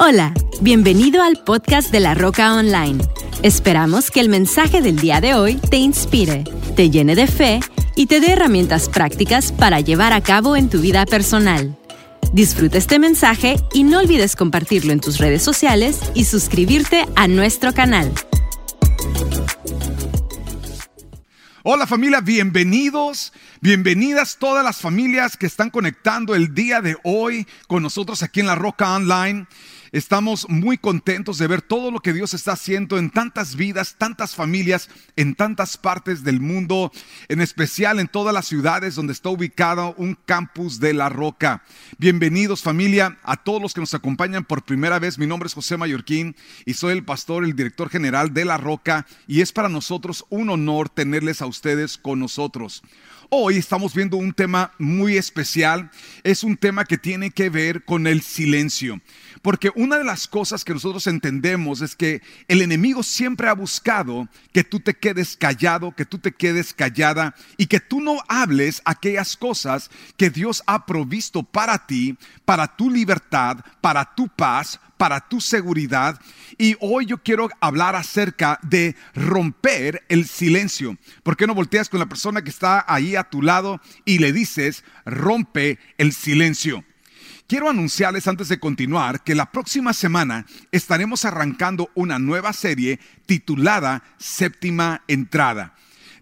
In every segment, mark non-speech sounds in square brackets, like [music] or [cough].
Hola, bienvenido al podcast de La Roca Online. Esperamos que el mensaje del día de hoy te inspire, te llene de fe y te dé herramientas prácticas para llevar a cabo en tu vida personal. Disfruta este mensaje y no olvides compartirlo en tus redes sociales y suscribirte a nuestro canal. Hola familia, bienvenidos, bienvenidas todas las familias que están conectando el día de hoy con nosotros aquí en la Roca Online. Estamos muy contentos de ver todo lo que Dios está haciendo en tantas vidas, tantas familias, en tantas partes del mundo, en especial en todas las ciudades donde está ubicado un campus de la Roca. Bienvenidos familia, a todos los que nos acompañan por primera vez. Mi nombre es José Mallorquín y soy el pastor, el director general de la Roca y es para nosotros un honor tenerles a ustedes con nosotros. Hoy estamos viendo un tema muy especial. Es un tema que tiene que ver con el silencio. Porque una de las cosas que nosotros entendemos es que el enemigo siempre ha buscado que tú te quedes callado, que tú te quedes callada y que tú no hables aquellas cosas que Dios ha provisto para ti, para tu libertad, para tu paz, para tu seguridad. Y hoy yo quiero hablar acerca de romper el silencio. ¿Por qué no volteas con la persona que está ahí a tu lado y le dices, rompe el silencio? Quiero anunciarles antes de continuar que la próxima semana estaremos arrancando una nueva serie titulada Séptima Entrada.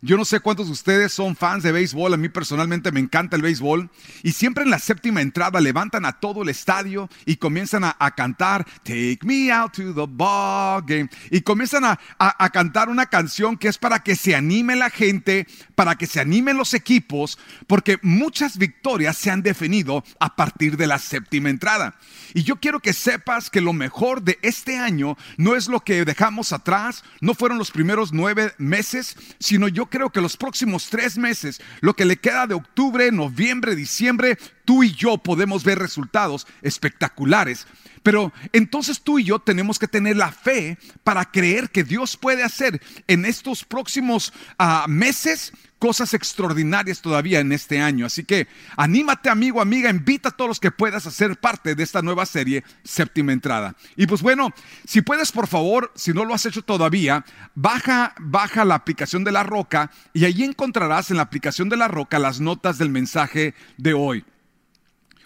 Yo no sé cuántos de ustedes son fans de béisbol, a mí personalmente me encanta el béisbol y siempre en la séptima entrada levantan a todo el estadio y comienzan a, cantar Take me out to the ball game y comienzan a, a cantar una canción que es para que se anime la gente, para que se animen los equipos, porque muchas victorias se han definido a partir de la séptima entrada. Y yo quiero que sepas que lo mejor de este año no es lo que dejamos atrás, no fueron los primeros nueve meses, sino yo creo que los próximos tres meses, lo que le queda de octubre, noviembre, diciembre, tú y yo podemos ver resultados espectaculares. Pero entonces tú y yo tenemos que tener la fe para creer que Dios puede hacer en estos próximos ah, meses cosas extraordinarias todavía en este año. Así que anímate amigo, amiga, invita a todos los que puedas a ser parte de esta nueva serie, séptima entrada. Y pues bueno, si puedes por favor, si no lo has hecho todavía, baja, baja la aplicación de la roca y allí encontrarás en la aplicación de la roca las notas del mensaje de hoy.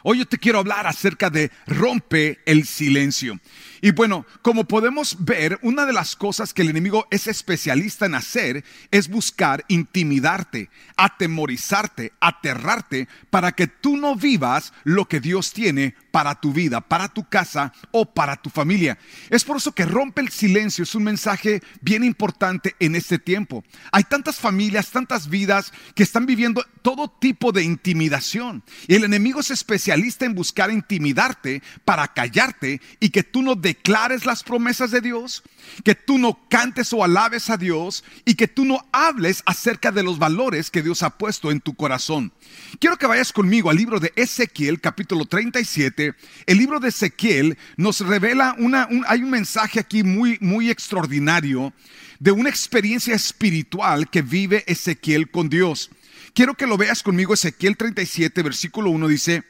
Hoy yo te quiero hablar acerca de rompe el silencio. Y bueno, como podemos ver, una de las cosas que el enemigo es especialista en hacer es buscar intimidarte, atemorizarte, aterrarte, para que tú no vivas lo que Dios tiene para tu vida, para tu casa o para tu familia. Es por eso que rompe el silencio, es un mensaje bien importante en este tiempo. Hay tantas familias, tantas vidas que están viviendo todo tipo de intimidación. Y el enemigo es especialista en buscar intimidarte para callarte y que tú no declares las promesas de Dios, que tú no cantes o alabes a Dios y que tú no hables acerca de los valores que Dios ha puesto en tu corazón. Quiero que vayas conmigo al libro de Ezequiel, capítulo 37. El libro de Ezequiel nos revela una, hay un mensaje aquí muy, muy extraordinario de una experiencia espiritual que vive Ezequiel con Dios. Quiero que lo veas conmigo, Ezequiel 37, versículo 1 dice,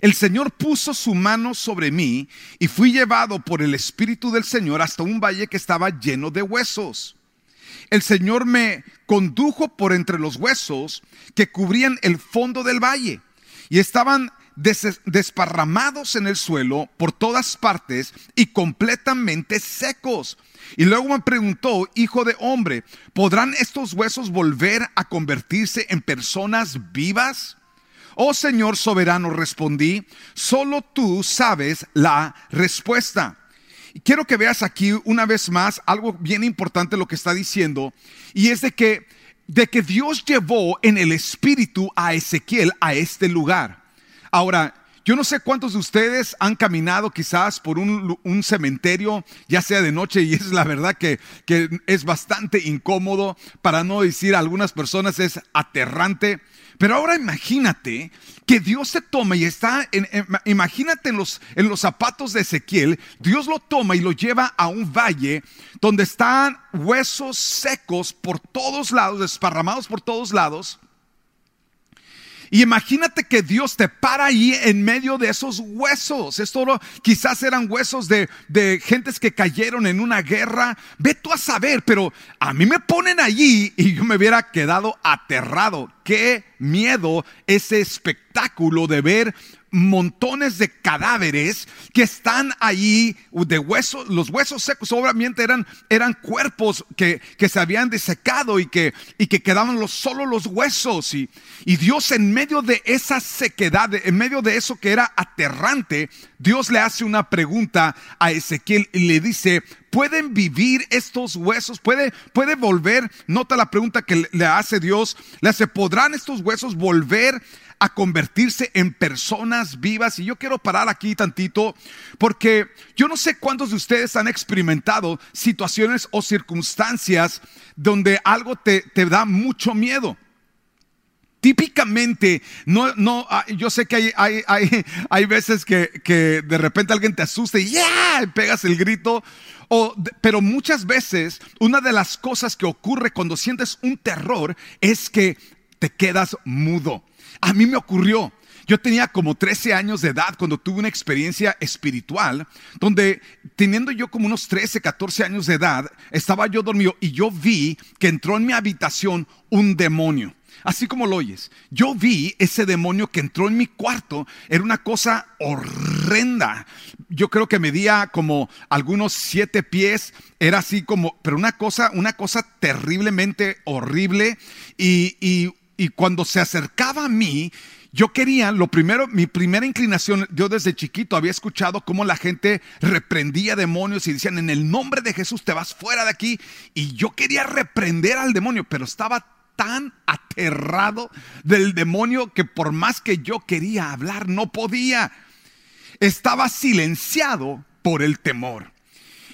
el Señor puso su mano sobre mí y fui llevado por el Espíritu del Señor hasta un valle que estaba lleno de huesos. El Señor me condujo por entre los huesos que cubrían el fondo del valle y estaban desparramados en el suelo por todas partes y completamente secos. Y luego me preguntó, hijo de hombre, ¿podrán estos huesos volver a convertirse en personas vivas? Oh Señor soberano, respondí, solo tú sabes la respuesta. quiero que veas aquí una vez más algo bien importante lo que está diciendo, y es de que, de que Dios llevó en el espíritu a Ezequiel a este lugar. Ahora, yo no sé cuántos de ustedes han caminado quizás por un, cementerio, ya sea de noche, y [laughs] es la verdad que, es bastante incómodo, para no decir a algunas personas es aterrante. Pero ahora imagínate que Dios se toma y está, en, imagínate en los, en los zapatos de Ezequiel, Dios lo toma y lo lleva a un valle donde están huesos secos por todos lados, desparramados por todos lados. Y imagínate que Dios te para ahí en medio de esos huesos. Esto quizás eran huesos de, de gentes que cayeron en una guerra. Ve tú a saber, pero a mí me ponen allí y yo me hubiera quedado aterrado. Qué miedo ese espectáculo de ver montones de cadáveres que están ahí de huesos, los huesos secos obviamente eran, eran cuerpos que, que se habían desecado y que, y que quedaban los, solo los huesos. Y, y Dios en medio de esa sequedad, en medio de eso que era aterrante, Dios le hace una pregunta a Ezequiel y le dice, ¿pueden vivir estos huesos? ¿Puede, puede volver? Nota la pregunta que le hace Dios, le hace, ¿podrán estos huesos volver? a convertirse en personas vivas. Y yo quiero parar aquí tantito porque yo no sé cuántos de ustedes han experimentado situaciones o circunstancias donde algo te, da mucho miedo. Típicamente, no, no, ah, yo sé que hay, hay, hay, [laughs] hay veces que, que, de repente alguien te asusta y ya pegas el grito. O, pero muchas veces una de las cosas que ocurre cuando sientes un terror es que te quedas mudo. A mí me ocurrió. Yo tenía como 13 años de edad cuando tuve una experiencia espiritual donde teniendo yo como unos 13, 14 años de edad, estaba yo dormido y yo vi que entró en mi habitación un demonio. Así como lo oyes, yo vi ese demonio que entró en mi cuarto, era una cosa horrenda. Yo creo que medía como algunos siete pies, era así como, pero una cosa, una cosa terriblemente horrible y, y y cuando se acercaba a mí, yo quería, lo primero, mi primera inclinación, yo desde chiquito había escuchado cómo la gente reprendía demonios y decían, en el nombre de Jesús te vas fuera de aquí. Y yo quería reprender al demonio, pero estaba tan aterrado del demonio que por más que yo quería hablar, no podía. Estaba silenciado por el temor.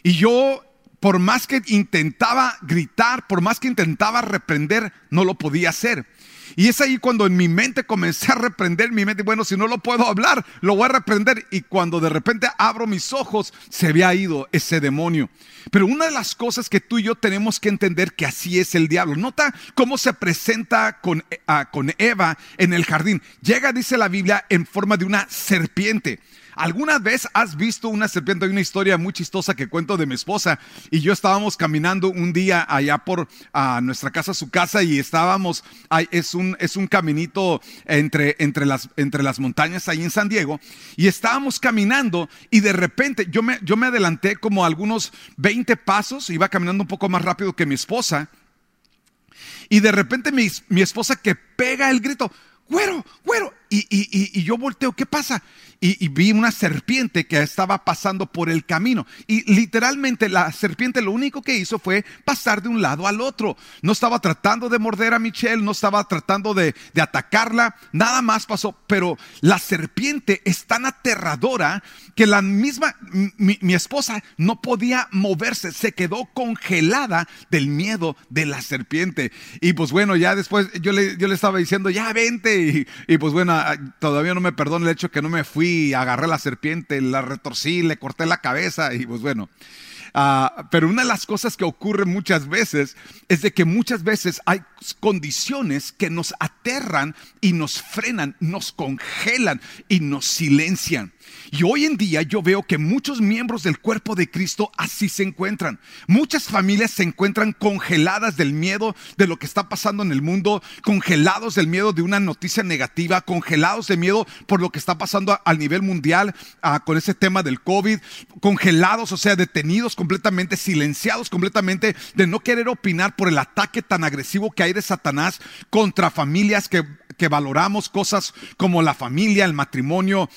Y yo, por más que intentaba gritar, por más que intentaba reprender, no lo podía hacer. Y es ahí cuando en mi mente comencé a reprender mi mente. Bueno, si no lo puedo hablar, lo voy a reprender. Y cuando de repente abro mis ojos, se había ido ese demonio. Pero una de las cosas que tú y yo tenemos que entender que así es el diablo. Nota cómo se presenta con, ah, con Eva en el jardín. Llega, dice la Biblia, en forma de una serpiente. ¿Alguna vez has visto una serpiente? Hay una historia muy chistosa que cuento de mi esposa. Y yo estábamos caminando un día allá por nuestra casa, su casa y estábamos, es, un, es un caminito entre, entre, las, entre las montañas ahí en San Diego. Y estábamos caminando y de repente yo me, yo me adelanté como algunos 20 pasos, iba caminando un poco más rápido que mi esposa. Y de repente mi, mi esposa que pega el grito, güero, güero, y, y, y, yo volteo, ¿qué pasa? y, vi una serpiente que estaba pasando por el camino. Y literalmente la serpiente lo único que hizo fue pasar de un lado al otro. No estaba tratando de morder a Michelle, no estaba tratando de, atacarla, nada más pasó. Pero la serpiente es tan aterradora que la misma, mi, esposa no podía moverse, se quedó congelada del miedo de la serpiente. Y pues bueno, ya después yo le, yo le estaba diciendo, ya vente. Y, y pues bueno, todavía no me perdona el hecho que no me fui agarré la serpiente, la retorcí, le corté la cabeza y pues bueno. Ah, pero una de las cosas que ocurre muchas veces es de que muchas veces hay condiciones que nos aterran y nos frenan, nos congelan y nos silencian. Y hoy en día yo veo que muchos miembros del cuerpo de Cristo así se encuentran. Muchas familias se encuentran congeladas del miedo de lo que está pasando en el mundo, congelados del miedo de una noticia negativa, congelados de miedo por lo que está pasando a, nivel mundial con ese tema del COVID, congelados, o sea, detenidos completamente, silenciados completamente de no querer opinar por el ataque tan agresivo que hay de Satanás contra familias que que valoramos cosas como la familia, el matrimonio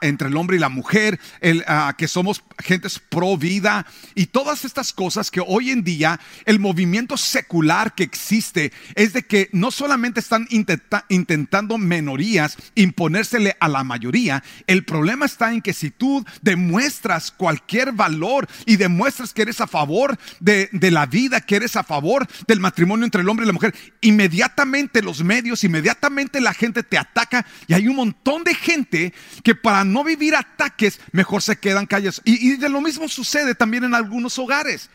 entre el hombre y la mujer, el, ah, que somos gentes pro vida y todas estas cosas que hoy en día el movimiento secular que existe es de que no solamente están intentando menorías imponérsele a la mayoría, el problema está en que si tú demuestras cualquier valor y demuestras que eres a favor de, de la vida, que eres a favor del matrimonio entre el hombre y la mujer, inmediatamente los medios, inmediatamente la gente te ataca y hay un montón de gente que para no vivir ataques mejor se quedan callados. Y, y de lo mismo sucede también en algunos hogares.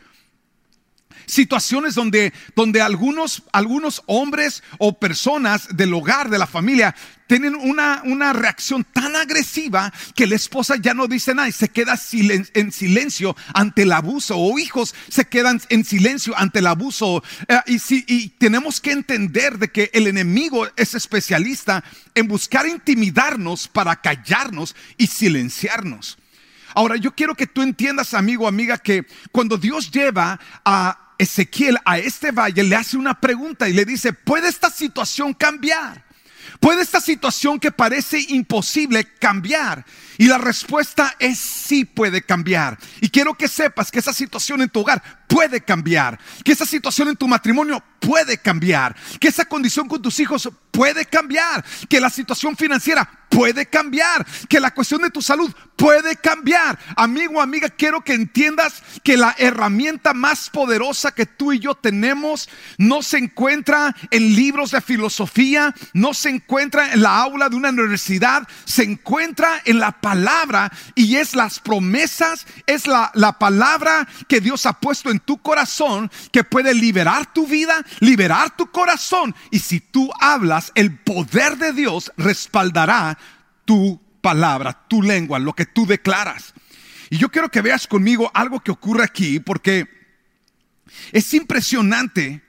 Situaciones donde, donde algunos, algunos hombres o personas del hogar, de la familia, tienen una, una reacción tan agresiva que la esposa ya no dice nada y se queda en silencio ante el abuso, o hijos se quedan en silencio ante el abuso. Eh, y, si, y tenemos que entender de que el enemigo es especialista en buscar intimidarnos para callarnos y silenciarnos. Ahora, yo quiero que tú entiendas, amigo, amiga, que cuando Dios lleva a Ezequiel a este valle le hace una pregunta y le dice, ¿puede esta situación cambiar? ¿Puede esta situación que parece imposible cambiar? Y la respuesta es sí puede cambiar. Y quiero que sepas que esa situación en tu hogar puede cambiar, que esa situación en tu matrimonio puede cambiar, que esa condición con tus hijos puede cambiar, que la situación financiera puede cambiar, que la cuestión de tu salud puede cambiar. Amigo, amiga, quiero que entiendas que la herramienta más poderosa que tú y yo tenemos no se encuentra en libros de filosofía, no se encuentra en la aula de una universidad, se encuentra en la palabra y es las promesas, es la, la palabra que Dios ha puesto en tu corazón que puede liberar tu vida, liberar tu corazón. Y si tú hablas, el poder de Dios respaldará tu palabra, tu lengua, lo que tú declaras. Y yo quiero que veas conmigo algo que ocurre aquí, porque es impresionante.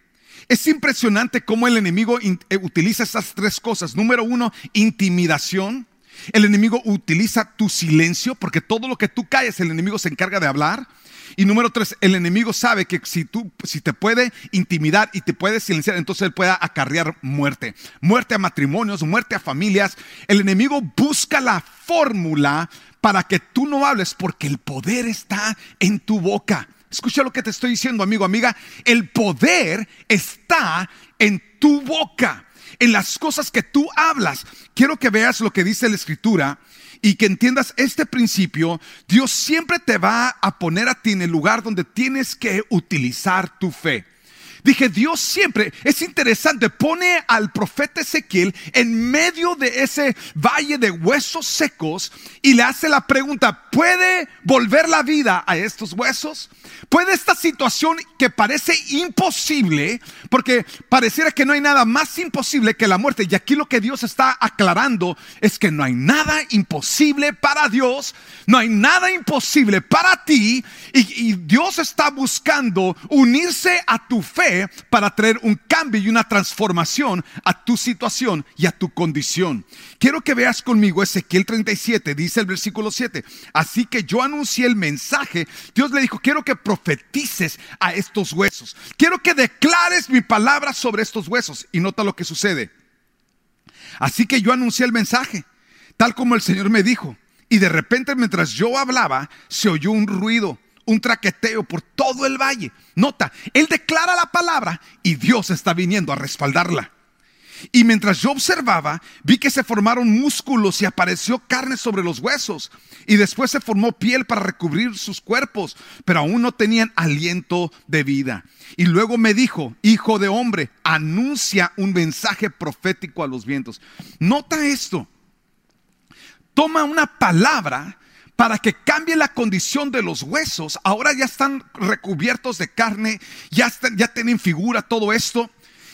Es impresionante cómo el enemigo eh, utiliza esas tres cosas. Número uno, intimidación. El enemigo utiliza tu silencio, porque todo lo que tú calles, el enemigo se encarga de hablar. Y número tres, el enemigo sabe que si tú, si te puede intimidar y te puede silenciar, entonces él puede acarrear muerte. Muerte a matrimonios, muerte a familias. El enemigo busca la fórmula para que tú no hables porque el poder está en tu boca. Escucha lo que te estoy diciendo, amigo, amiga. El poder está en tu boca, en las cosas que tú hablas. Quiero que veas lo que dice la escritura y que entiendas este principio, Dios siempre te va a poner a ti en el lugar donde tienes que utilizar tu fe. Dije, Dios siempre, es interesante, pone al profeta Ezequiel en medio de ese valle de huesos secos y le hace la pregunta, ¿puede volver la vida a estos huesos? ¿Puede esta situación que parece imposible, porque pareciera que no hay nada más imposible que la muerte, y aquí lo que Dios está aclarando es que no hay nada imposible para Dios, no hay nada imposible para ti, y, y Dios está buscando unirse a tu fe para traer un cambio y una transformación a tu situación y a tu condición. Quiero que veas conmigo Ezequiel 37, dice el versículo 7. Así que yo anuncié el mensaje. Dios le dijo, quiero que profetices a estos huesos. Quiero que declares mi palabra sobre estos huesos. Y nota lo que sucede. Así que yo anuncié el mensaje, tal como el Señor me dijo. Y de repente mientras yo hablaba, se oyó un ruido un traqueteo por todo el valle. Nota, él declara la palabra y Dios está viniendo a respaldarla. Y mientras yo observaba, vi que se formaron músculos y apareció carne sobre los huesos. Y después se formó piel para recubrir sus cuerpos, pero aún no tenían aliento de vida. Y luego me dijo, hijo de hombre, anuncia un mensaje profético a los vientos. Nota esto. Toma una palabra para que cambie la condición de los huesos. Ahora ya están recubiertos de carne, ya, tienen figura, todo esto.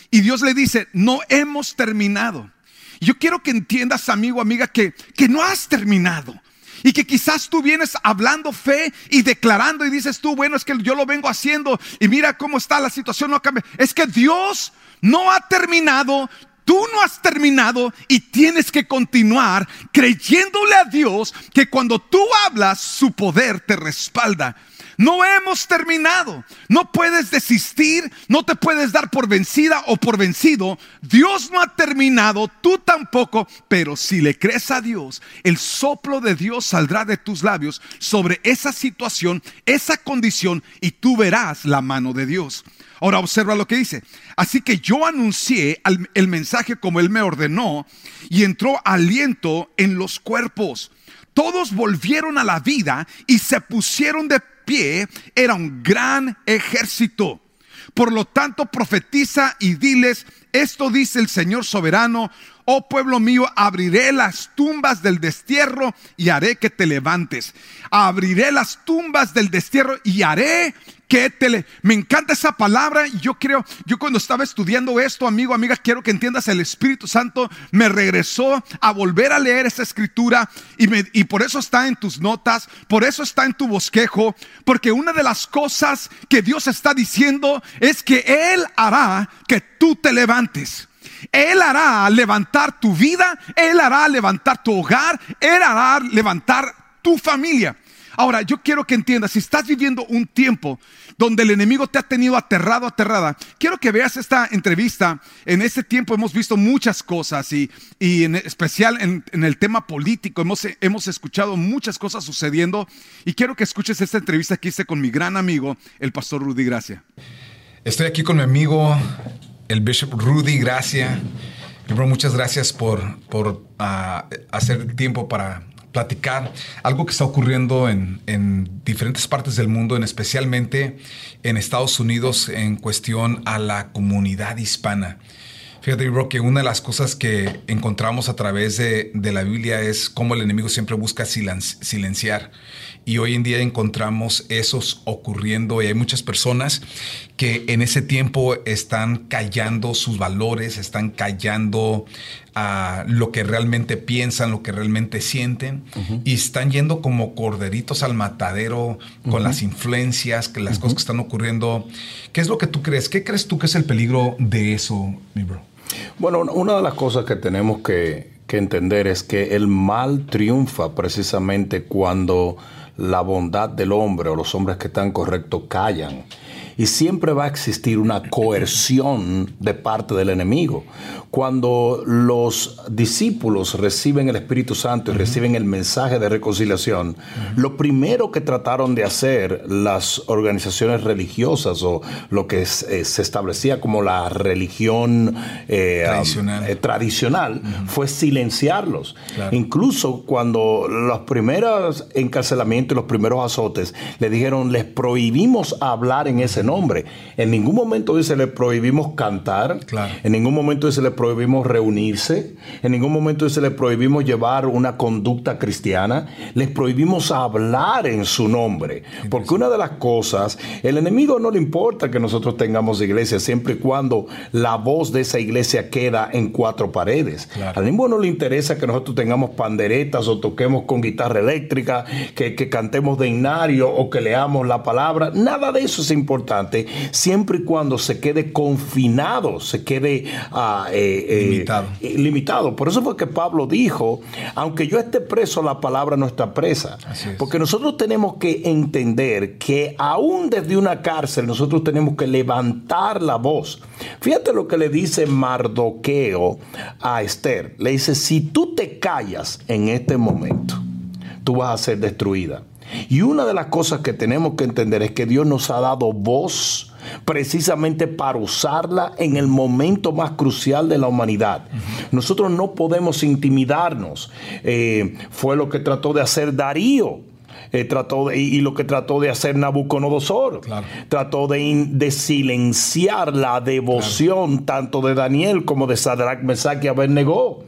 Y Dios le dice, no hemos terminado. Yo quiero que entiendas, amigo, amiga, que, que no has terminado. Y que quizás tú vienes hablando fe y declarando y dices tú, bueno, es que yo lo vengo haciendo y mira cómo está la situación, no cambia. Es que Dios no ha terminado, tú no has terminado y tienes que continuar creyéndole a Dios que cuando tú hablas, su poder te respalda. No hemos terminado. No puedes desistir, no te puedes dar por vencida o por vencido. Dios no ha terminado, tú tampoco, pero si le crees a Dios, el soplo de Dios saldrá de tus labios sobre esa situación, esa condición, y tú verás la mano de Dios. Ahora observa lo que dice. Así que yo anuncié el mensaje como él me ordenó y entró aliento en los cuerpos. Todos volvieron a la vida y se pusieron de pie. Era un gran ejército. Por lo tanto, profetiza y diles, esto dice el Señor soberano, oh pueblo mío, abriré las tumbas del destierro y haré que te levantes. Abriré las tumbas del destierro y haré que te le... Me encanta esa palabra y yo creo, yo cuando estaba estudiando esto, amigo, amiga, quiero que entiendas, el Espíritu Santo me regresó a volver a leer esa escritura y, me, y por eso está en tus notas, por eso está en tu bosquejo, porque una de las cosas que Dios está diciendo es que Él hará que tú te levantes. Él hará levantar tu vida, Él hará levantar tu hogar, Él hará levantar tu familia. Ahora, yo quiero que entiendas, si estás viviendo un tiempo donde el enemigo te ha tenido aterrado, aterrada, quiero que veas esta entrevista. En este tiempo hemos visto muchas cosas y, en especial en, el tema político hemos, hemos escuchado muchas cosas sucediendo y quiero que escuches esta entrevista que hice con mi gran amigo, el pastor Rudy Gracia. Estoy aquí con mi amigo el Bishop Rudy Gracia. muchas gracias por, por ah, hacer tiempo para platicar algo que está ocurriendo en, en, diferentes partes del mundo, en especialmente en Estados Unidos en cuestión a la comunidad hispana. Fíjate, bro, que una de las cosas que encontramos a través de, de la Biblia es cómo el enemigo siempre busca silenciar y hoy en día encontramos esos ocurriendo y hay muchas personas que en ese tiempo están callando sus valores, están callando a lo que realmente piensan, lo que realmente sienten y están yendo como corderitos al matadero con las influencias, que las cosas que están ocurriendo. ¿Qué es lo que tú crees? ¿Qué crees tú que es el peligro de eso, mi bro? Bueno, una de las cosas que tenemos que, que entender es que el mal triunfa precisamente cuando la bondad del hombre o los hombres que están correctos callan. Y siempre va a existir una coerción de parte del enemigo. Cuando los discípulos reciben el Espíritu Santo y reciben el mensaje de reconciliación, lo primero que trataron de hacer las organizaciones religiosas o lo que eh, se establecía como la religión eh, tradicional, eh, fue silenciarlos. Incluso cuando los primeros encarcelamientos y los primeros azotes le dijeron, les prohibimos hablar en ese nombre. En ningún momento dice, le prohibimos cantar. En ningún momento dice, le prohibimos reunirse, en ningún momento se les prohibimos llevar una conducta cristiana, les prohibimos hablar en su nombre. Porque una de las cosas, el enemigo no le importa que nosotros tengamos iglesia, siempre y cuando la voz de esa iglesia queda en cuatro paredes. Al enemigo no le interesa que nosotros tengamos panderetas o toquemos con guitarra eléctrica, que, cantemos de inario o que leamos la palabra. Nada de eso es importante, siempre y cuando se quede confinado, se quede... ah, eh, limitado. Eh, limitado. Por eso fue que Pablo dijo, aunque yo esté preso, la palabra no está presa. Porque nosotros tenemos que entender que aún desde una cárcel nosotros tenemos que levantar la voz. Fíjate lo que le dice Mardoqueo a Esther. Le dice, si tú te callas en este momento, tú vas a ser destruida. Y una de las cosas que tenemos que entender es que Dios nos ha dado voz precisamente para usarla en el momento más crucial de la humanidad. Nosotros no podemos intimidarnos. Eh, fue lo que trató de hacer Darío. Eh, trató y, lo que trató de hacer Nabucodonosor. Trató de, silenciar la devoción tanto de Daniel como de Sadrach, Mesach y Abednego.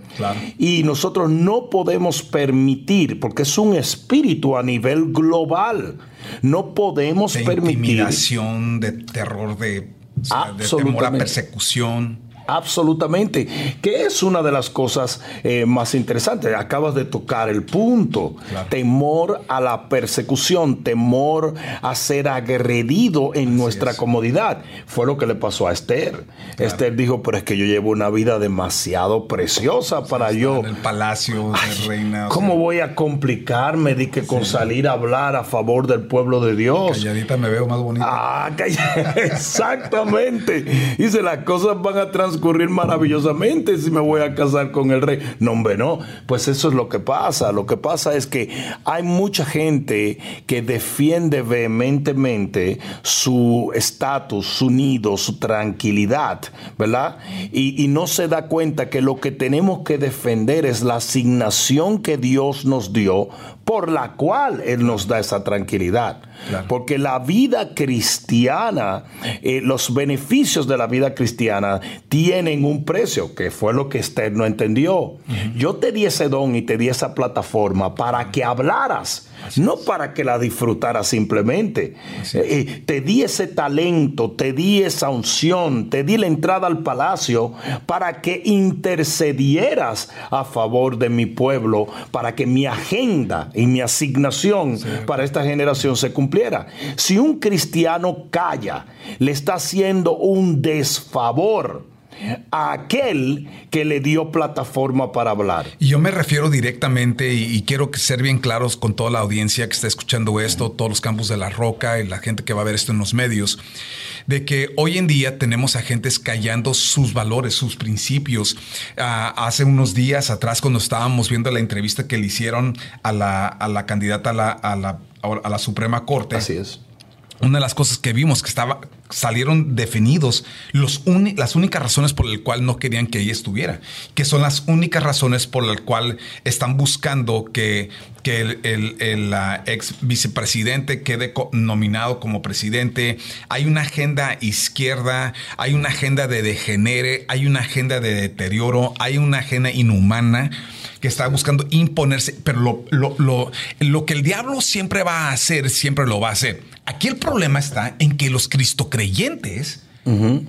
Y nosotros no podemos permitir, porque es un espíritu a nivel global, no podemos de permitir. Intimidación, de terror, de, de temor a persecución. Absolutamente, que es una de las cosas eh, más interesantes. Acabas de tocar el punto. Temor a la persecución, temor a ser agredido en nuestra comodidad. Fue lo que le pasó a Esther. Esther dijo, pero es que yo llevo una vida demasiado preciosa para yo. En el palacio de reina. ¿Cómo voy a complicarme de que con salir a hablar a favor del pueblo de Dios? Calladita me veo más bonita. Ah, [laughs] exactamente. Dice, las cosas van a transformar transcurrir maravillosamente si me voy a casar con el rey. No, hombre, no. Pues eso es lo que pasa. Lo que pasa es que hay mucha gente que defiende vehementemente su estatus, su nido, su tranquilidad, ¿verdad? Y, y no se da cuenta que lo que tenemos que defender es la asignación que Dios nos dio por la cual Él nos da esa tranquilidad. Porque la vida cristiana, eh, los beneficios de la vida cristiana tienen un precio, que fue lo que Esther no entendió. Yo te di ese don y te di esa plataforma para que hablaras no para que la disfrutara simplemente. Eh, eh, te di ese talento, te di esa unción, te di la entrada al palacio para que intercedieras a favor de mi pueblo, para que mi agenda y mi asignación para esta generación se cumpliera. Si un cristiano calla, le está haciendo un desfavor a aquel que le dio plataforma para hablar. Y yo me refiero directamente y, quiero ser bien claros con toda la audiencia que está escuchando esto, todos los campos de la roca y la gente que va a ver esto en los medios, de que hoy en día tenemos agentes callando sus valores, sus principios. Ah, hace unos días atrás, cuando estábamos viendo la entrevista que le hicieron a la, candidata a la, a la, a la Suprema Corte. Así es una de las cosas que vimos que estaba, salieron definidos los las únicas razones por las cuales no querían que ella estuviera, que son las únicas razones por las cuales están buscando que, que el, el, ex vicepresidente quede nominado como presidente. Hay una agenda izquierda, hay una agenda de degenere, hay una agenda de deterioro, hay una agenda inhumana que está buscando imponerse, pero lo, lo, lo, lo que el diablo siempre va a hacer, siempre lo va a hacer Aquí el problema está en que los cristocreyentes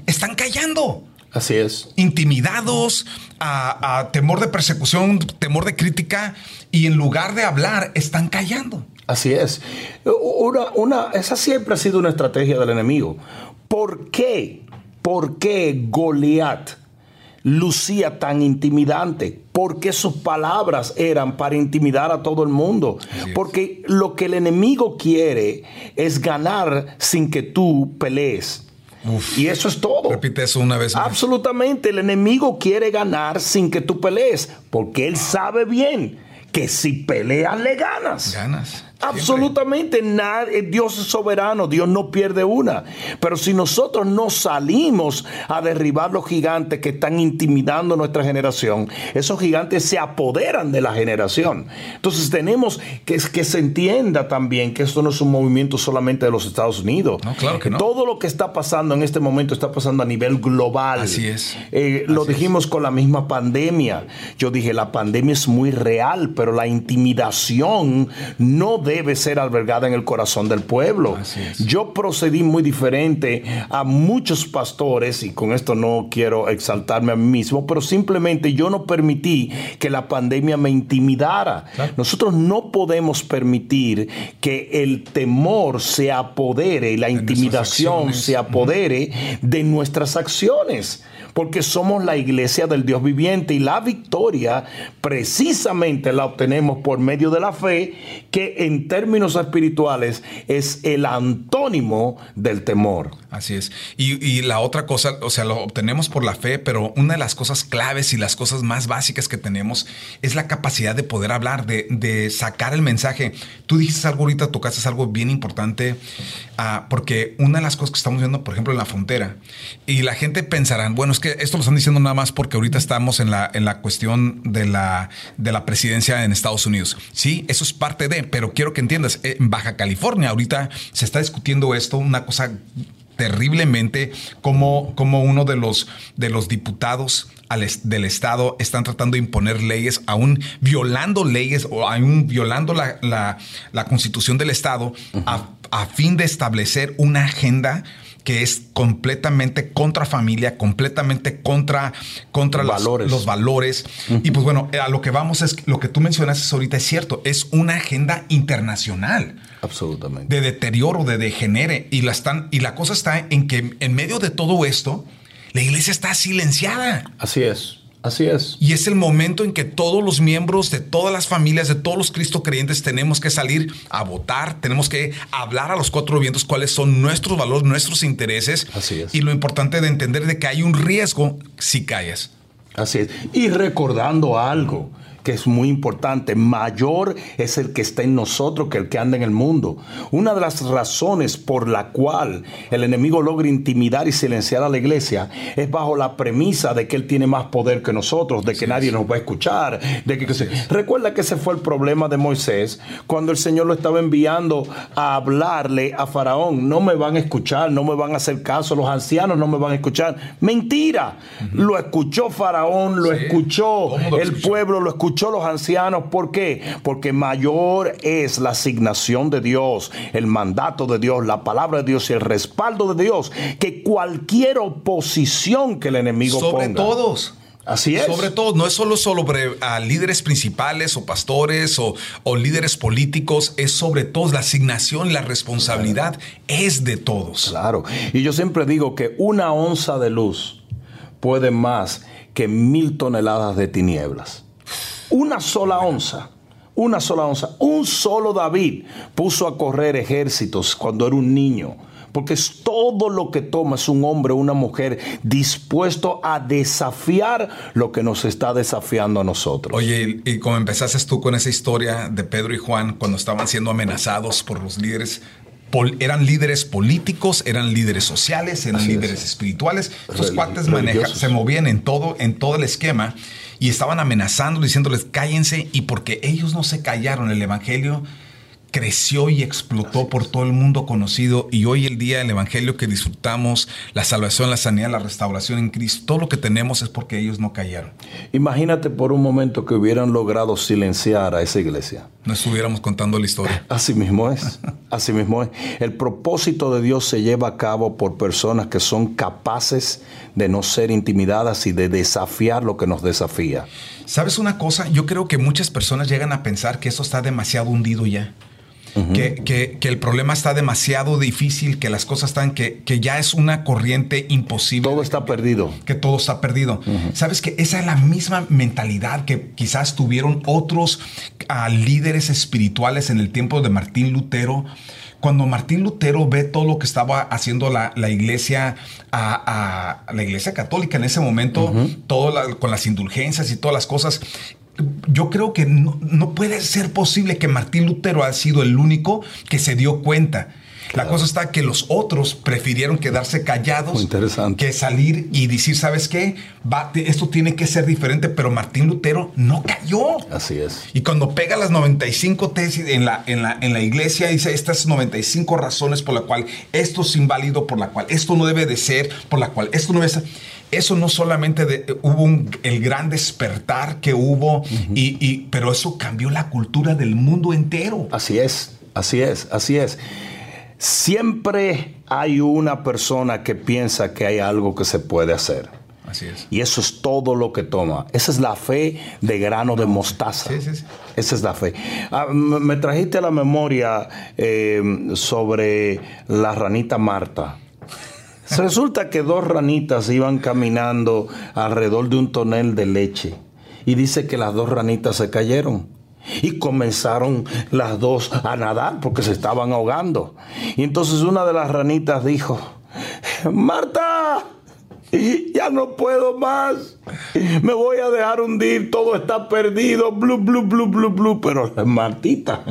están callando. Así es. Intimidados, a, temor de persecución, temor de crítica, y en lugar de hablar, están callando. Así es. Una, una, esa siempre ha sido una estrategia del enemigo. ¿Por qué? ¿Por qué Goliat lucía tan intimidante? porque sus palabras eran para intimidar a todo el mundo. Porque lo que el enemigo quiere es ganar sin que tú pelees. y eso es todo. Repite eso una vez más. Absolutamente. El enemigo quiere ganar sin que tú pelees. Porque él sabe bien que si peleas le ganas. Ganas. Absolutamente nadie, Dios es soberano, Dios no pierde una. Pero si nosotros no salimos a derribar los gigantes que están intimidando nuestra generación, esos gigantes se apoderan de la generación. Entonces tenemos que, que se entienda también que esto no es un movimiento solamente de los Estados Unidos. No, claro que no. Todo lo que está pasando en este momento está pasando a nivel global. Así es. Eh, lo dijimos con la misma pandemia. Yo dije, la pandemia es muy real, pero la intimidación no debe debe ser albergada en el corazón del pueblo. Yo procedí muy diferente a muchos pastores, y con esto no quiero exaltarme a mí mismo, pero simplemente yo no permití que la pandemia me intimidara. Nosotros no podemos permitir que el temor se apodere y la intimidación se apodere de nuestras acciones porque somos la iglesia del Dios viviente y la victoria precisamente la obtenemos por medio de la fe, que en términos espirituales es el antónimo del temor. Así es. Y, la otra cosa, o sea, lo obtenemos por la fe, pero una de las cosas claves y las cosas más básicas que tenemos es la capacidad de poder hablar, de, sacar el mensaje. Tú dijiste algo ahorita, tocaste algo bien importante, ah, porque una de las cosas que estamos viendo, por ejemplo, en la frontera, y la gente pensará, bueno, es que esto lo están diciendo nada más porque ahorita estamos en la, en la cuestión de la, de la presidencia en Estados Unidos. Sí, eso es parte de, pero quiero que entiendas, en Baja California ahorita se está discutiendo esto, una cosa terriblemente como, como uno de los, de los diputados del Estado están tratando de imponer leyes, aún violando leyes o aún violando la, la, constitución del Estado a, a, fin de establecer una agenda que es completamente contra familia, completamente contra, contra los valores. Los, valores. Y pues bueno, a lo que vamos es lo que tú mencionaste ahorita es cierto, es una agenda internacional. Absolutamente. De deterioro, de degenere. Y la, están, y la cosa está en que en medio de todo esto, la iglesia está silenciada. Así es. Así es. Y es el momento en que todos los miembros de todas las familias, de todos los Cristo creyentes, tenemos que salir a votar, tenemos que hablar a los cuatro vientos cuáles son nuestros valores, nuestros intereses. Así es. Y lo importante de entender de que hay un riesgo si callas. Así es. Y recordando algo, que es muy importante, mayor es el que está en nosotros que el que anda en el mundo. Una de las razones por la cual el enemigo logra intimidar y silenciar a la iglesia es bajo la premisa de que él tiene más poder que nosotros, de que nadie nos va a escuchar, de que, recuerda que ese fue el problema de Moisés cuando el Señor lo estaba enviando a hablarle a Faraón, no me van a escuchar, no me van a hacer caso, los ancianos no me van a escuchar. Mentira. Lo escuchó Faraón, lo escuchó el pueblo, lo escuchó los ancianos. ¿Por qué? Porque mayor es la asignación de Dios, el mandato de Dios, la palabra de Dios y el respaldo de Dios que cualquier oposición que el enemigo Sobre todos. Así es. Sobre todo, no es solo sobre a líderes principales o pastores o, o, líderes políticos, es sobre todo la asignación, la responsabilidad es de todos. Claro. Y yo siempre digo que una onza de luz puede más que mil toneladas de tinieblas. Una sola onza. Una sola onza. Un solo David puso a correr ejércitos cuando era un niño. Porque es todo lo que toma un hombre o una mujer dispuesto a desafiar lo que nos está desafiando a nosotros. Oye, y como empezaste tú con esa historia de Pedro y Juan cuando estaban siendo amenazados por los líderes, eran líderes políticos, eran líderes sociales, eran líderes espirituales. Estos cuates se movían en todo, en todo el esquema y estaban amenazando, diciéndoles cállense y porque ellos no se callaron, el Evangelio creció y explotó por todo el mundo conocido y hoy el día el evangelio que disfrutamos, la salvación, la sanidad, la restauración en Cristo, todo lo que tenemos es porque ellos no callaron. Imagínate por un momento que hubieran logrado silenciar a esa iglesia. No estuviéramos contando la historia. [laughs] Así mismo es, así mismo es. El propósito de Dios se lleva a cabo por personas que son capaces de no ser intimidadas y de desafiar lo que nos desafía. ¿Sabes una cosa? Yo creo que muchas personas llegan a pensar que eso está demasiado hundido ya que, el problema está demasiado difícil, que las cosas están, que, que ya es una corriente imposible. Todo está perdido. Que todo está perdido. Sabes que esa es la misma mentalidad que quizás tuvieron otros ah, líderes espirituales en el tiempo de Martín Lutero cuando Martín Lutero ve todo lo que estaba haciendo la, iglesia, a, la iglesia católica en ese momento, todo con las indulgencias y todas las cosas, yo creo que no, puede ser posible que Martín Lutero ha sido el único que se dio cuenta. La cosa está que los otros prefirieron quedarse callados que salir y decir, ¿sabes qué? esto tiene que ser diferente, pero Martín Lutero no cayó. Así es. Y cuando pega las 95 tesis en la, en la, en la iglesia, dice estas 95 razones por la cual esto es inválido, por la cual esto no debe de ser, por la cual esto no debe ser eso no solamente hubo el gran despertar que hubo, y, pero eso cambió la cultura del mundo entero. Así es, así es, así es. Siempre hay una persona que piensa que hay algo que se puede hacer. Así es. Y eso es todo lo que toma. Esa es la fe de grano de mostaza. Sí, sí, sí. Esa es la fe. Ah, me trajiste a la memoria eh, sobre la ranita Marta. Resulta que dos ranitas iban caminando alrededor de un tonel de leche y dice que las dos ranitas se cayeron. Y comenzaron las dos a nadar porque se estaban ahogando. Y entonces una de las ranitas dijo, Marta, [laughs] ya no puedo más. Me voy a dejar hundir, todo está perdido, blu, blu, blu, blu, blu. Pero Martita,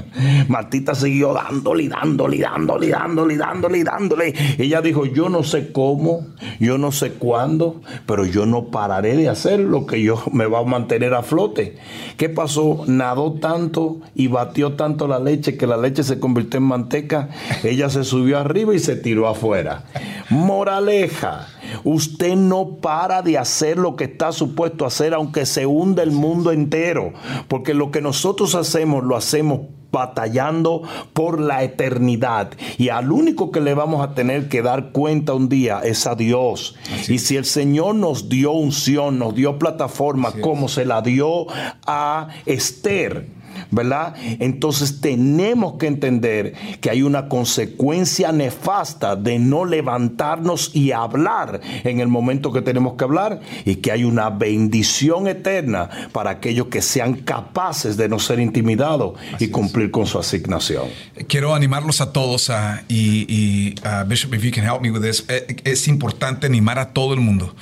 Martita siguió dándole, dándole, dándole, dándole, dándole, dándole. Ella dijo, yo no sé cómo, yo no sé cuándo, pero yo no pararé de hacer lo que yo me va a mantener a flote. ¿Qué pasó? Nadó tanto y batió tanto la leche que la leche se convirtió en manteca. Ella se subió arriba y se tiró afuera. Moraleja, usted no para de hacer lo que está supuesto a hacer aunque se hunda el mundo entero, porque lo que nosotros hacemos lo hacemos batallando por la eternidad. Y al único que le vamos a tener que dar cuenta un día es a Dios. y si el Señor nos dio unción, nos dio plataforma, como se la dio a Esther, ¿verdad? Entonces tenemos que entender que hay una consecuencia nefasta de no levantarnos y hablar en el momento que tenemos que hablar y que hay una bendición eterna para aquellos que sean capaces de no ser intimidados y cumplir con su asignación. Quiero animarlos a todos y, Bishop, if you can help me with this, eh, es importante animar a todo el mundo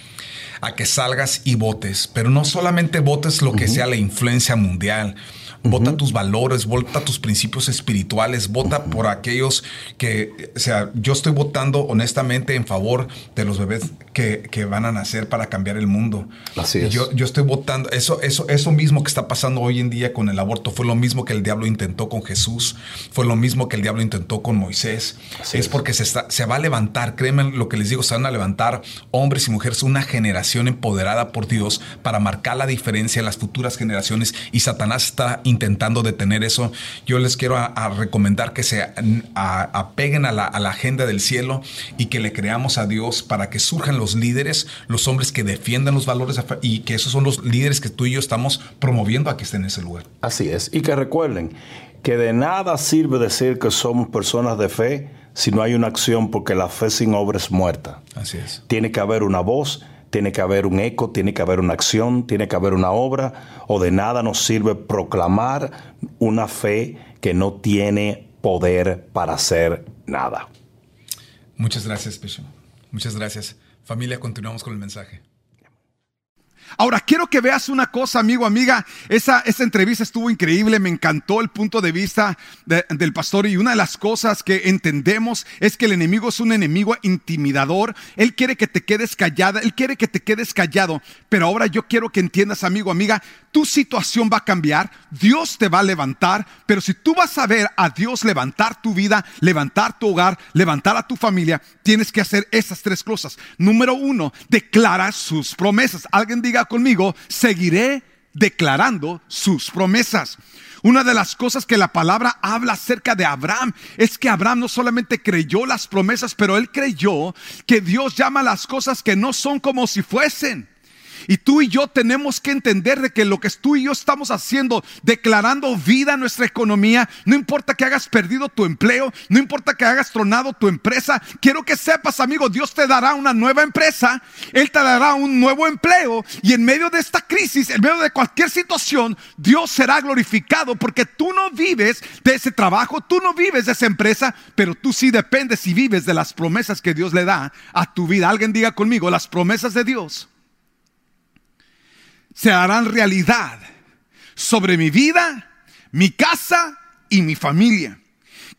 a que salgas y votes, pero no solamente votes lo que sea la influencia mundial. Vota tus valores, vota tus principios espirituales, vota por aquellos que, o sea, yo estoy votando honestamente en favor de los bebés que, que van a nacer para cambiar el mundo. Así es. Yo, yo estoy votando, eso, eso, eso mismo que está pasando hoy en día con el aborto fue lo mismo que el diablo intentó con Jesús, fue lo mismo que el diablo intentó con Moisés. Así es, es. porque se, está, se va a levantar, créeme lo que les digo, se van a levantar hombres y mujeres, una generación empoderada por Dios para marcar la diferencia en las futuras generaciones y Satanás está intentando detener eso. Yo les quiero a, a recomendar que se a- apeguen a la, a la agenda del cielo y que le creamos a Dios para que surjan los líderes, los hombres que defiendan los valores y que esos son los líderes que tú y yo estamos promoviendo a que estén en ese lugar. Así es. Y que recuerden que de nada sirve decir que somos personas de fe si no hay una acción porque la fe sin obra es muerta. Así es. Tiene que haber una voz, tiene que haber un eco, tiene que haber una acción, tiene que haber una obra, o de nada nos sirve proclamar una fe que no tiene poder para hacer nada. Muchas gracias, Bishop. Muchas gracias. Familia, continuamos con el mensaje. Ahora, quiero que veas una cosa, amigo, amiga. Esa, entrevista estuvo increíble, me encantó el punto de vista de- del pastor y una de las cosas que entendemos es que el enemigo es un enemigo intimidador. Él quiere que te quedes callada, él quiere que te quedes callado. Pero ahora yo quiero que entiendas, amigo, amiga, tu situación va a cambiar, Dios te va a levantar, pero si tú vas a ver a Dios levantar tu vida, levantar tu hogar, levantar a tu familia, tienes que hacer esas tres cosas. Número uno, declara sus promesas. Alguien diga conmigo, seguiré declarando sus promesas. Una de las cosas que la palabra habla acerca de Abraham es que Abraham no solamente creyó las promesas, pero él creyó que Dios llama las cosas que no son como si fuesen. Y tú y yo tenemos que entender de que lo que tú y yo estamos haciendo, declarando vida a nuestra economía, no importa que hayas perdido tu empleo, no importa que hayas tronado tu empresa, quiero que sepas, amigo, Dios te dará una nueva empresa, Él te dará un nuevo empleo y en medio de esta crisis, en medio de cualquier situación, Dios será glorificado porque tú no vives de ese trabajo, tú no vives de esa empresa, pero tú sí dependes y vives de las promesas que Dios le da a tu vida. Alguien diga conmigo, las promesas de Dios se harán realidad sobre mi vida, mi casa y mi familia.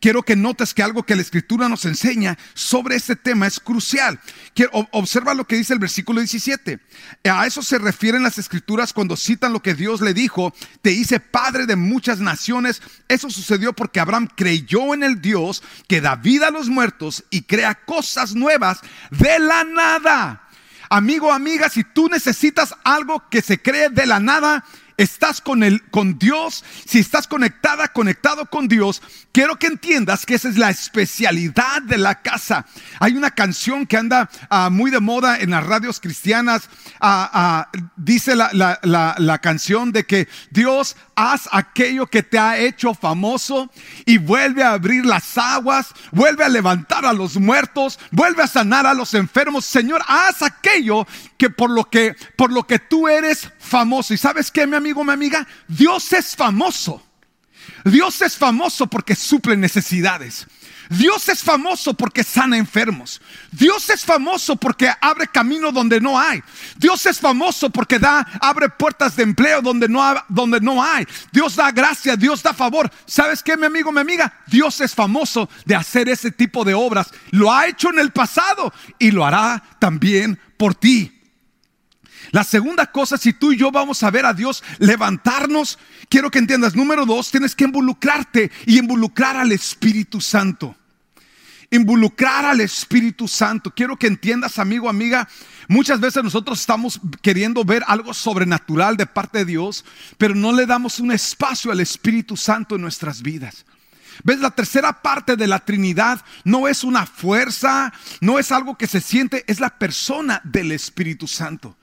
Quiero que notes que algo que la escritura nos enseña sobre este tema es crucial. Quiero, observa lo que dice el versículo 17. A eso se refieren las escrituras cuando citan lo que Dios le dijo, te hice padre de muchas naciones. Eso sucedió porque Abraham creyó en el Dios que da vida a los muertos y crea cosas nuevas de la nada. Amigo, amiga, si tú necesitas algo que se cree de la nada, estás con el con Dios, si estás conectada, conectado con Dios, quiero que entiendas que esa es la especialidad de la casa. Hay una canción que anda ah, muy de moda en las radios cristianas. ah, ah, dice la, la- la- la canción de que Dios haz aquello que te ha hecho famoso y vuelve a abrir las aguas, vuelve a levantar a los muertos, vuelve a sanar a los enfermos. Señor, haz aquello que por lo que por lo que tú eres famoso. Y sabes qué, mi amigo, mi amiga, Dios es famoso. Dios es famoso porque suple necesidades. Dios es famoso porque sana enfermos. Dios es famoso porque abre camino donde no hay. Dios es famoso porque da, abre puertas de empleo donde no, donde no hay. Dios da gracia, Dios da favor. ¿Sabes qué, mi amigo, mi amiga? Dios es famoso de hacer ese tipo de obras. Lo ha hecho en el pasado y lo hará también por ti. La segunda cosa, si tú y yo vamos a ver a Dios levantarnos, quiero que entiendas, número dos, tienes que involucrarte y involucrar al Espíritu Santo. Involucrar al Espíritu Santo. Quiero que entiendas, amigo, amiga, muchas veces nosotros estamos queriendo ver algo sobrenatural de parte de Dios, pero no le damos un espacio al Espíritu Santo en nuestras vidas. ¿Ves? La tercera parte de la Trinidad no es una fuerza, no es algo que se siente, es la persona del Espíritu Santo.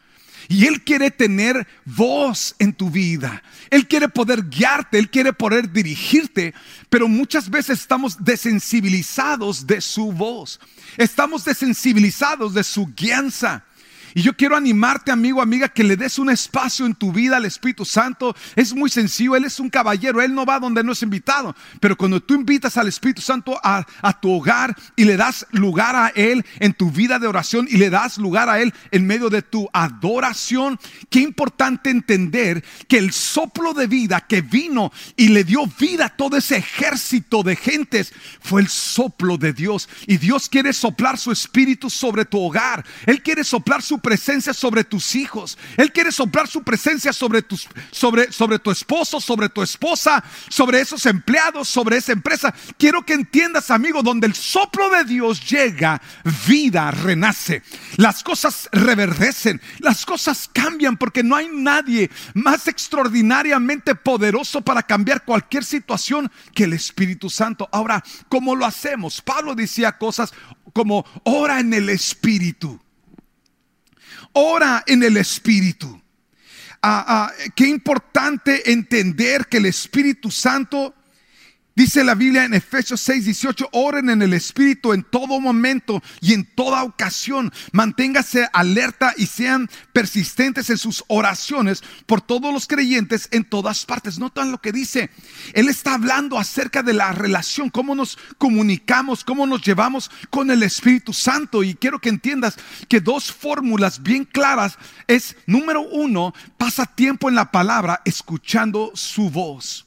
Y Él quiere tener voz en tu vida. Él quiere poder guiarte, Él quiere poder dirigirte, pero muchas veces estamos desensibilizados de su voz. Estamos desensibilizados de su guianza. Y yo quiero animarte, amigo, amiga, que le des un espacio en tu vida al Espíritu Santo. Es muy sencillo, Él es un caballero, Él no va donde no es invitado. Pero cuando tú invitas al Espíritu Santo a, a, tu hogar y le das lugar a Él en tu vida de oración y le das lugar a Él en medio de tu adoración, qué importante entender que el soplo de vida que vino y le dio vida a todo ese ejército de gentes fue el soplo de Dios. Y Dios quiere soplar su Espíritu sobre tu hogar. Él quiere soplar su presencia sobre tus hijos. Él quiere soplar su presencia sobre, tus, sobre, sobre tu esposo, sobre tu esposa, sobre esos empleados, sobre esa empresa. Quiero que entiendas, amigo, donde el soplo de Dios llega, vida renace. Las cosas reverdecen, las cosas cambian porque no hay nadie más extraordinariamente poderoso para cambiar cualquier situación que el Espíritu Santo. Ahora, ¿cómo lo hacemos? Pablo decía cosas como ora en el Espíritu. Ora en el Espíritu. Ah, ah, qué importante entender que el Espíritu Santo Dice la Biblia en Efesios 6, 18, oren en el Espíritu en todo momento y en toda ocasión. Manténgase alerta y sean persistentes en sus oraciones por todos los creyentes en todas partes. Notan lo que dice. Él está hablando acerca de la relación, cómo nos comunicamos, cómo nos llevamos con el Espíritu Santo. Y quiero que entiendas que dos fórmulas bien claras es, número uno, pasa tiempo en la palabra escuchando su voz.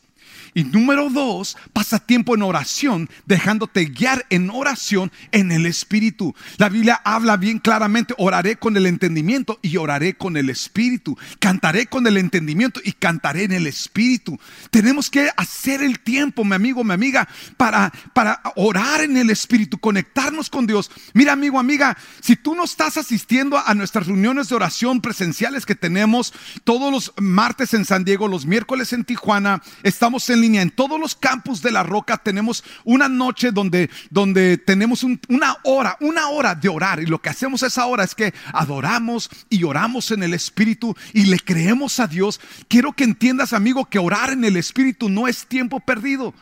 Y número dos, pasa tiempo en oración, dejándote guiar en oración en el Espíritu. La Biblia habla bien claramente, oraré con el entendimiento y oraré con el Espíritu. Cantaré con el entendimiento y cantaré en el Espíritu. Tenemos que hacer el tiempo, mi amigo, mi amiga, para, para orar en el Espíritu, conectarnos con Dios. Mira, amigo, amiga, si tú no estás asistiendo a nuestras reuniones de oración presenciales que tenemos todos los martes en San Diego, los miércoles en Tijuana, estamos en en todos los campus de la roca tenemos una noche donde, donde tenemos una hora, una hora de orar. Y lo que hacemos esa hora es que adoramos y oramos en el Espíritu y le creemos a Dios. Quiero que entiendas, amigo, que orar en el Espíritu no es tiempo perdido.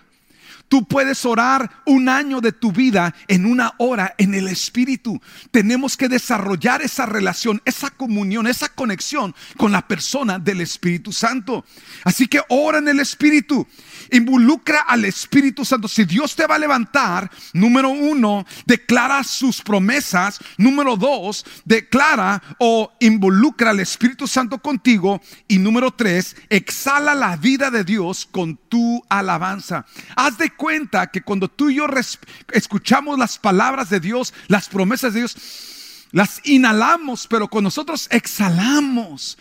Tú puedes orar un año de tu vida en una hora en el Espíritu. Tenemos que desarrollar esa relación, esa comunión, esa conexión con la persona del Espíritu Santo. Así que ora en el Espíritu. Involucra al Espíritu Santo. Si Dios te va a levantar, número uno, declara sus promesas. Número dos, declara o involucra al Espíritu Santo contigo. Y número tres, exhala la vida de Dios con tu alabanza. Haz de cuenta que cuando tú y yo escuchamos las palabras de Dios, las promesas de Dios, las inhalamos, pero con nosotros exhalamos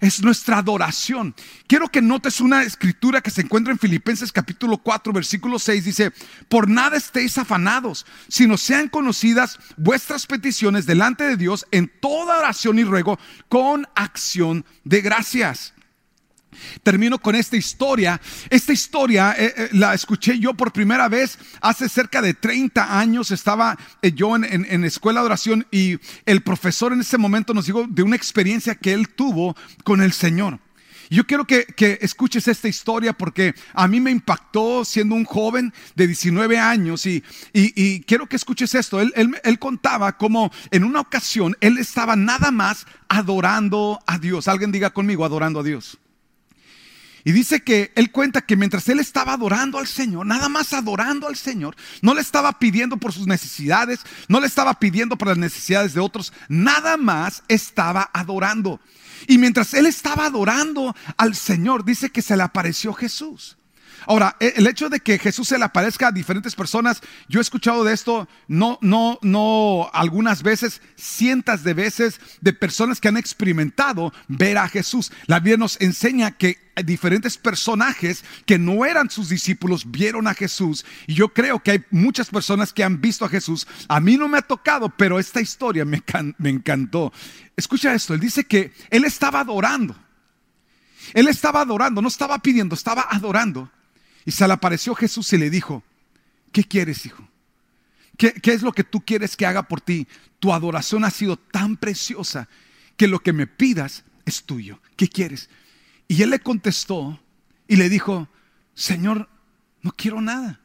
es nuestra adoración. Quiero que notes una escritura que se encuentra en Filipenses capítulo 4, versículo 6. Dice, por nada estéis afanados, sino sean conocidas vuestras peticiones delante de Dios en toda oración y ruego con acción de gracias. Termino con esta historia. Esta historia eh, eh, la escuché yo por primera vez hace cerca de 30 años. Estaba eh, yo en, en, escuela de oración y el profesor en ese momento nos dijo de una experiencia que él tuvo con el Señor. Yo quiero que, que, escuches esta historia porque a mí me impactó siendo un joven de 19 años y, y, y quiero que escuches esto. Él, él, él, contaba como en una ocasión él estaba nada más adorando a Dios. Alguien diga conmigo, adorando a Dios. Y dice que él cuenta que mientras él estaba adorando al Señor, nada más adorando al Señor, no le estaba pidiendo por sus necesidades, no le estaba pidiendo por las necesidades de otros, nada más estaba adorando. Y mientras él estaba adorando al Señor, dice que se le apareció Jesús. Ahora, e, el hecho de que Jesús se le aparezca a diferentes personas, yo he escuchado de esto, no, no, no, algunas veces, cientos de veces, de personas que han experimentado ver a Jesús. La Biblia nos enseña que diferentes personajes que no eran sus discípulos vieron a Jesús. Y yo creo que hay muchas personas que han visto a Jesús. A mí no me ha tocado, pero esta historia me, me encantó. Escucha esto, él dice que él estaba adorando. Él estaba adorando, no estaba pidiendo, estaba adorando. Y se le apareció Jesús y le dijo, ¿qué quieres, hijo? ¿Qué, ¿Qué, es lo que tú quieres que haga por ti? Tu adoración ha sido tan preciosa que lo que me pidas es tuyo. ¿Qué quieres? Y él le contestó y le dijo, Señor, no quiero nada.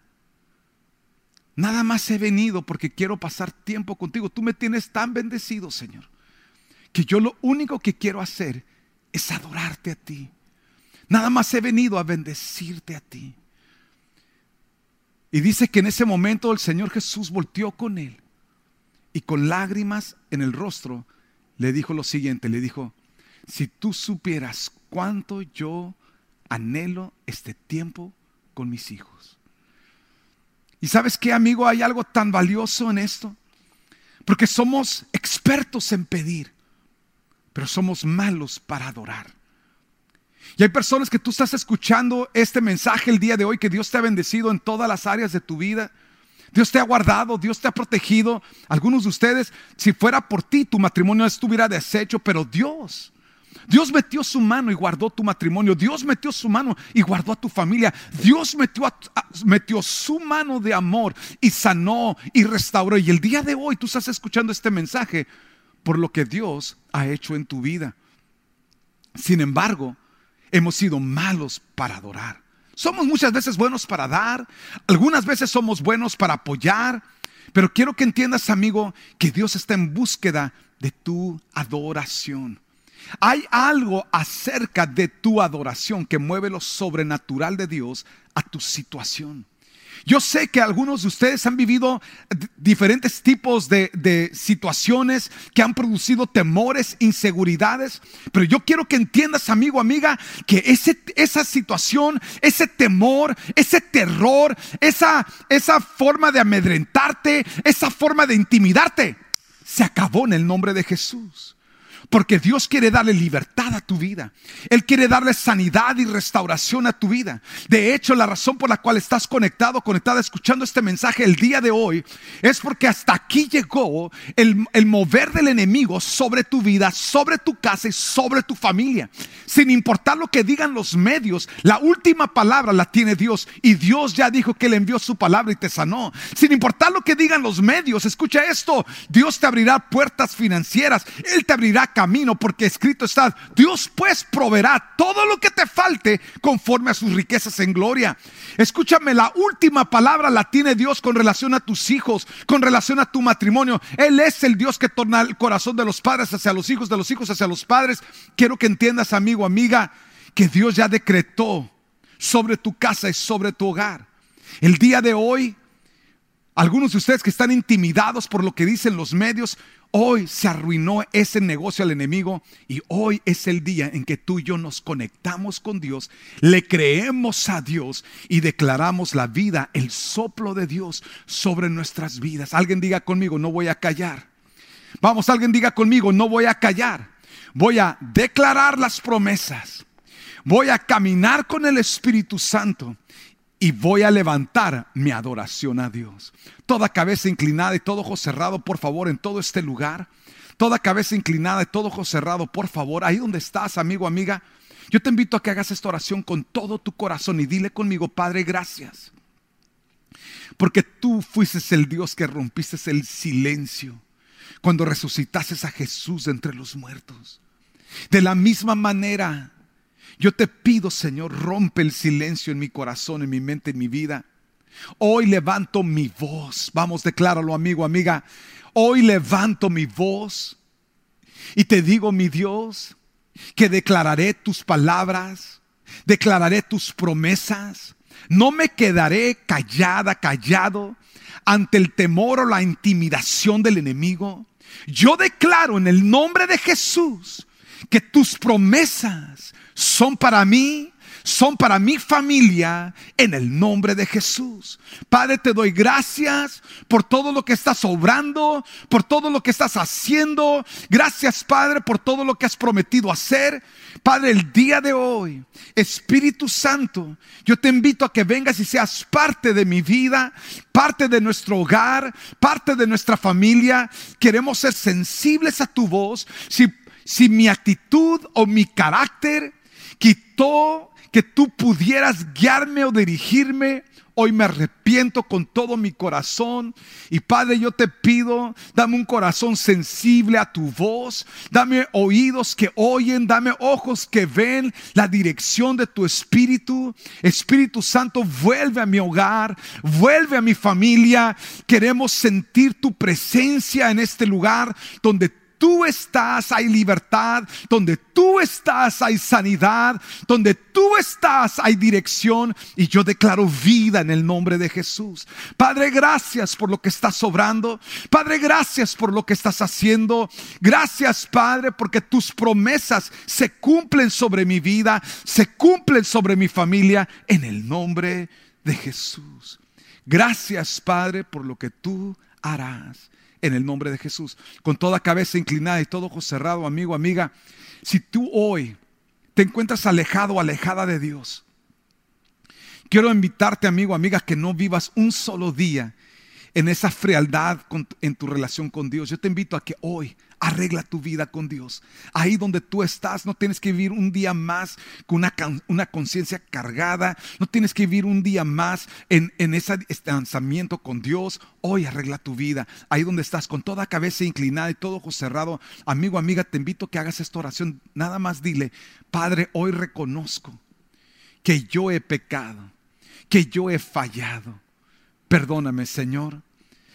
Nada más he venido porque quiero pasar tiempo contigo. Tú me tienes tan bendecido, Señor que yo lo único que quiero hacer es adorarte a ti. Nada más he venido a bendecirte a ti. Y dice que en ese momento el Señor Jesús volteó con él y con lágrimas en el rostro le dijo lo siguiente, le dijo, si tú supieras cuánto yo anhelo este tiempo con mis hijos. Y sabes qué, amigo, hay algo tan valioso en esto, porque somos expertos en pedir, pero somos malos para adorar. Y hay personas que tú estás escuchando este mensaje el día de hoy, que Dios te ha bendecido en todas las áreas de tu vida. Dios te ha guardado, Dios te ha protegido. Algunos de ustedes, si fuera por ti, tu matrimonio estuviera deshecho, pero Dios, Dios metió su mano y guardó tu matrimonio. Dios metió su mano y guardó a tu familia. Dios metió, metió su mano de amor y sanó y restauró. Y el día de hoy tú estás escuchando este mensaje por lo que Dios ha hecho en tu vida. Sin embargo, hemos sido malos para adorar. Somos muchas veces buenos para dar, algunas veces somos buenos para apoyar, pero quiero que entiendas, amigo, que Dios está en búsqueda de tu adoración. Hay algo acerca de tu adoración que mueve lo sobrenatural de Dios a tu situación. Yo sé que algunos de ustedes han vivido diferentes tipos de, situaciones que han producido temores, inseguridades, pero yo quiero que entiendas, amigo, amiga, que ese, esa situación, ese temor, ese terror, esa, esa forma de amedrentarte, esa forma de intimidarte, se acabó en el nombre de Jesús. Porque Dios quiere darle libertad a tu vida. Él quiere darle sanidad y restauración a tu vida. De hecho, la razón por la cual estás conectado, conectada, escuchando este mensaje el día de hoy, es porque hasta aquí llegó el, el mover del enemigo sobre tu vida, sobre tu casa y sobre tu familia. Sin importar lo que digan los medios, la última palabra la tiene Dios. Y Dios ya dijo que le envió su palabra y te sanó. Sin importar lo que digan los medios, escucha esto, Dios te abrirá puertas financieras. Él te abrirá camino, porque escrito está, Dios pues proveerá todo lo que te falte conforme a sus riquezas en gloria. Escúchame, la última palabra la tiene Dios con relación a tus hijos, con relación a tu matrimonio. Él es el Dios que torna el corazón de los padres hacia los hijos, de los hijos hacia los padres. Quiero que entiendas, amigo, amiga, que Dios ya decretó sobre tu casa y sobre tu hogar. El día de hoy, algunos de ustedes que están intimidados por lo que dicen los medios, Hoy se arruinó ese negocio al enemigo y hoy es el día en que tú y yo nos conectamos con Dios, le creemos a Dios y declaramos la vida, el soplo de Dios sobre nuestras vidas. Alguien diga conmigo, no voy a callar. Vamos, alguien diga conmigo, no voy a callar. Voy a declarar las promesas. Voy a caminar con el Espíritu Santo y voy a levantar mi adoración a Dios. Toda cabeza inclinada y todo ojo cerrado, por favor, en todo este lugar. Toda cabeza inclinada y todo ojo cerrado, por favor, ahí donde estás, amigo, amiga. Yo te invito a que hagas esta oración con todo tu corazón y dile conmigo, Padre, gracias. Porque tú fuiste el Dios que rompiste el silencio cuando resucitaste a Jesús entre los muertos. De la misma manera, yo te pido, Señor, rompe el silencio en mi corazón, en mi mente, en mi vida. Hoy levanto mi voz. Vamos, decláralo, amigo, amiga. Hoy levanto mi voz y te digo, mi Dios, que declararé tus palabras, declararé tus promesas. No me quedaré callada, callado ante el temor o la intimidación del enemigo. Yo declaro en el nombre de Jesús que tus promesas son para mí, son para mi familia, en el nombre de Jesús. Padre, te doy gracias por todo lo que estás obrando, por todo lo que estás haciendo. Gracias, Padre, por todo lo que has prometido hacer. Padre, el día de hoy, Espíritu Santo, yo te invito a que vengas y seas parte de mi vida, parte de nuestro hogar, parte de nuestra familia. Queremos ser sensibles a tu voz. Si, si mi actitud o mi carácter quitó que tú pudieras guiarme o dirigirme. Hoy me arrepiento con todo mi corazón. Y Padre, yo te pido, dame un corazón sensible a tu voz. Dame oídos que oyen. Dame ojos que ven la dirección de tu Espíritu. Espíritu Santo, vuelve a mi hogar. Vuelve a mi familia. Queremos sentir tu presencia en este lugar donde tú estás hay libertad, donde tú estás hay sanidad, donde tú estás hay dirección y yo declaro vida en el nombre de Jesús. Padre, gracias por lo que estás obrando. Padre, gracias por lo que estás haciendo. Gracias, Padre, porque tus promesas se cumplen sobre mi vida, se cumplen sobre mi familia en el nombre de Jesús. Gracias, Padre, por lo que tú harás en el nombre de Jesús. Con toda cabeza inclinada y todo ojo cerrado, amigo, amiga, si tú hoy te encuentras alejado o alejada de Dios, quiero invitarte, amigo, amiga, que no vivas un solo día en esa frialdad en tu relación con Dios. Yo te invito a que hoy Arregla tu vida con Dios. Ahí donde tú estás, no tienes que vivir un día más con una, conciencia cargada. No tienes que vivir un día más en, en ese lanzamiento con Dios. Hoy arregla tu vida. Ahí donde estás, con toda cabeza inclinada y todo ojo cerrado. Amigo, amiga, te invito a que hagas esta oración. Nada más dile, Padre, hoy reconozco que yo he pecado, que yo he fallado. Perdóname, Señor.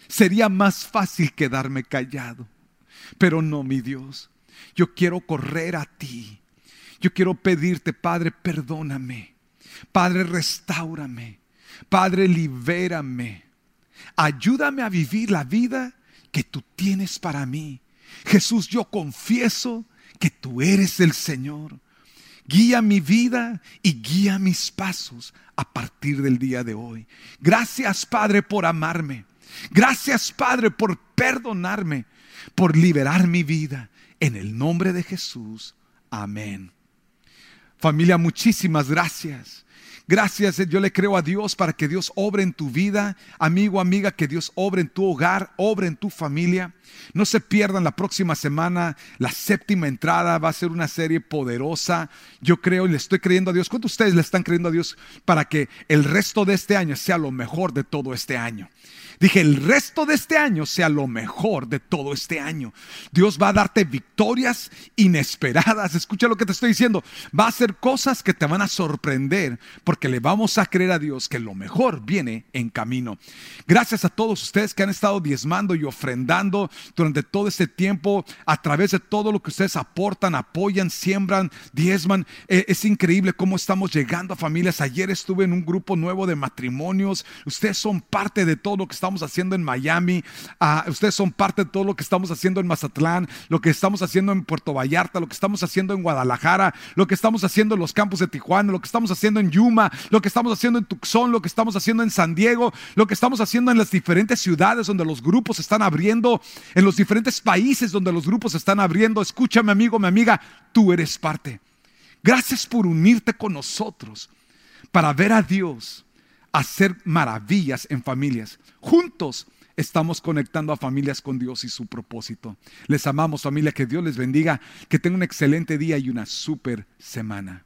Sería más fácil quedarme callado pero no, mi Dios. Yo quiero correr a ti. Yo quiero pedirte, Padre, perdóname. Padre, restaurame. Padre, libérame. Ayúdame a vivir la vida que tú tienes para mí. Jesús, yo confieso que tú eres el Señor. Guía mi vida y guía mis pasos a partir del día de hoy. Gracias, Padre, por amarme. Gracias, Padre, por perdonarme por liberar mi vida. En el nombre de Jesús. Amén. Familia, muchísimas gracias. Gracias, yo le creo a Dios para que Dios obre en tu vida, amigo, amiga, que Dios obre en tu hogar, obre en tu familia. No se pierdan la próxima semana, la séptima entrada va a ser una serie poderosa. Yo creo y le estoy creyendo a Dios. ¿Cuántos de ustedes le están creyendo a Dios para que el resto de este año sea lo mejor de todo este año? Dije, el resto de este año sea lo mejor de todo este año. Dios va a darte victorias inesperadas. Escucha lo que te estoy diciendo. Va a hacer cosas que te van a sorprender porque le vamos a creer a Dios que lo mejor viene en camino. Gracias a todos ustedes que han estado diezmando y ofrendando durante todo este tiempo a través de todo lo que ustedes aportan, apoyan, siembran, diezman. Eh, es increíble cómo estamos llegando a familias. Ayer estuve en un grupo nuevo de matrimonios. Ustedes son parte de todo lo que estamos haciendo en Miami, ah, ustedes son parte de todo lo que estamos haciendo en Mazatlán, lo que estamos haciendo en Puerto Vallarta, lo que estamos haciendo en Guadalajara, lo que estamos haciendo en los campos de Tijuana, lo que estamos haciendo en Yuma, lo que estamos haciendo en Tucson, lo que estamos haciendo en San Diego, lo que estamos haciendo en las diferentes ciudades donde los grupos están abriendo, en los diferentes países donde los grupos están abriendo. Escúchame amigo, mi amiga, tú eres parte. Gracias por unirte con nosotros para ver a Dios hacer maravillas en familias. Juntos estamos conectando a familias con Dios y su propósito. Les amamos familia, que Dios les bendiga, que tengan un excelente día y una super semana.